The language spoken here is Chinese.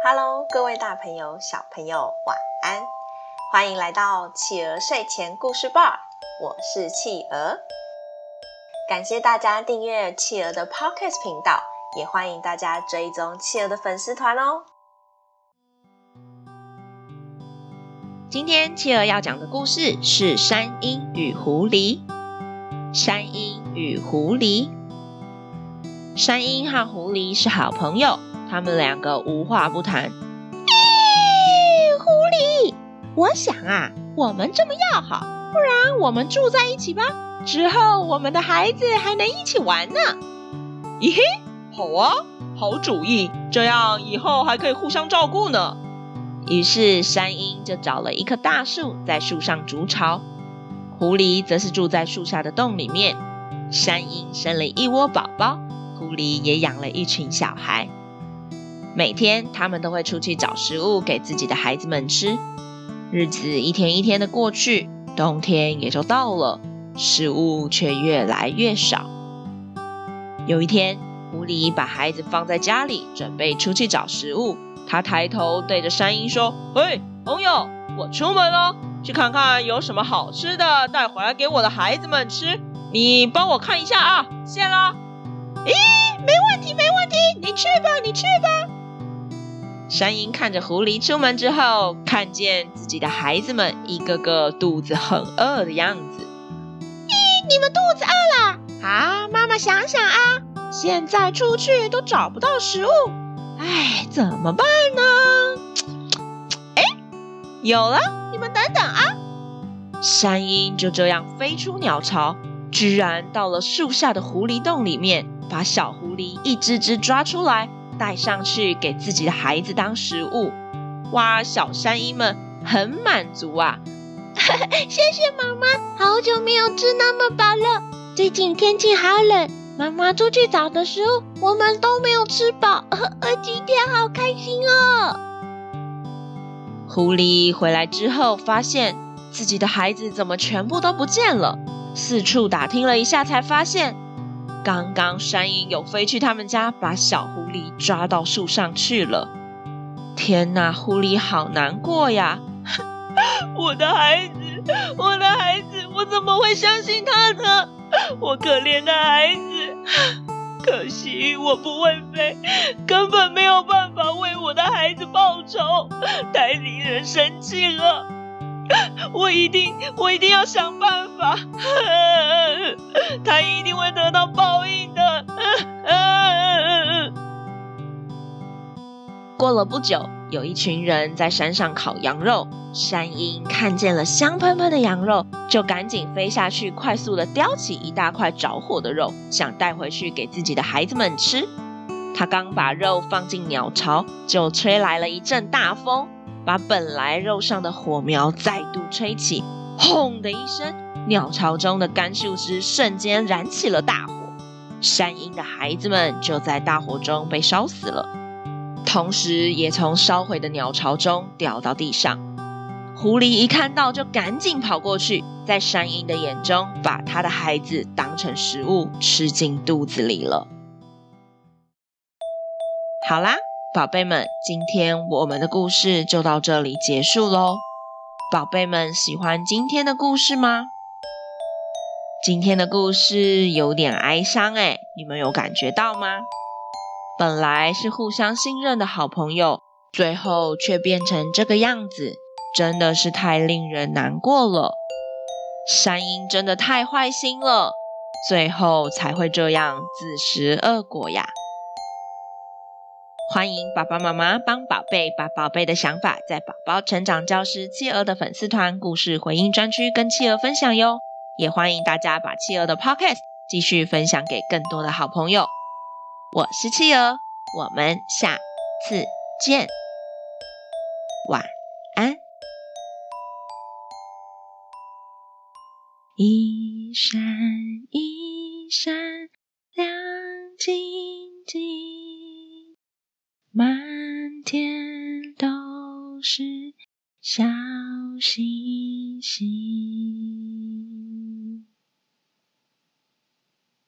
Hello，各位大朋友、小朋友，晚安！欢迎来到企鹅睡前故事吧，我是企鹅。感谢大家订阅企鹅的 Podcast 频道，也欢迎大家追踪企鹅的粉丝团哦。今天企鹅要讲的故事是山鹰与狐狸。山鹰与狐狸，山鹰和狐狸是好朋友。他们两个无话不谈。咦，狐狸，我想啊，我们这么要好，不然我们住在一起吧。之后我们的孩子还能一起玩呢。咦嘿，好啊，好主意，这样以后还可以互相照顾呢。于是山鹰就找了一棵大树，在树上筑巢。狐狸则是住在树下的洞里面。山鹰生了一窝宝宝，狐狸也养了一群小孩。每天，他们都会出去找食物给自己的孩子们吃。日子一天一天的过去，冬天也就到了，食物却越来越少。有一天，狐狸把孩子放在家里，准备出去找食物。他抬头对着山鹰说：“嘿，朋友，我出门了，去看看有什么好吃的带回来给我的孩子们吃。你帮我看一下啊，谢了。”咦，没问题，没问题，你去吧，你去吧。山鹰看着狐狸出门之后，看见自己的孩子们一个个肚子很饿的样子。咦，你们肚子饿了？好，妈妈想想啊，现在出去都找不到食物，哎，怎么办呢？哎，有了，你们等等啊！山鹰就这样飞出鸟巢，居然到了树下的狐狸洞里面，把小狐狸一只只抓出来。带上去给自己的孩子当食物，哇！小山鹰们很满足啊！谢谢妈妈，好久没有吃那么饱了。最近天气好冷，妈妈出去找的食物，我们都没有吃饱。今天好开心哦！狐狸回来之后，发现自己的孩子怎么全部都不见了，四处打听了一下，才发现。刚刚山鹰有飞去他们家，把小狐狸抓到树上去了。天哪，狐狸好难过呀！我的孩子，我的孩子，我怎么会相信他呢？我可怜的孩子，可惜我不会飞，根本没有办法为我的孩子报仇，太令人生气了。我一定，我一定要想办法，他一定会得到过了不久，有一群人在山上烤羊肉，山鹰看见了香喷喷的羊肉，就赶紧飞下去，快速的叼起一大块着火的肉，想带回去给自己的孩子们吃。他刚把肉放进鸟巢，就吹来了一阵大风。把本来肉上的火苗再度吹起，轰的一声，鸟巢中的干树枝瞬间燃起了大火。山鹰的孩子们就在大火中被烧死了，同时也从烧毁的鸟巢中掉到地上。狐狸一看到，就赶紧跑过去，在山鹰的眼中，把他的孩子当成食物吃进肚子里了。好啦。宝贝们，今天我们的故事就到这里结束喽。宝贝们，喜欢今天的故事吗？今天的故事有点哀伤诶，你们有感觉到吗？本来是互相信任的好朋友，最后却变成这个样子，真的是太令人难过了。山鹰真的太坏心了，最后才会这样自食恶果呀。欢迎爸爸妈妈帮宝贝把宝贝的想法，在宝宝成长教室企鹅的粉丝团故事回应专区跟企鹅分享哟。也欢迎大家把企鹅的 Podcast 继续分享给更多的好朋友。我是汽油，我们下次见，晚安。一闪一闪亮晶晶。满天都是小星星。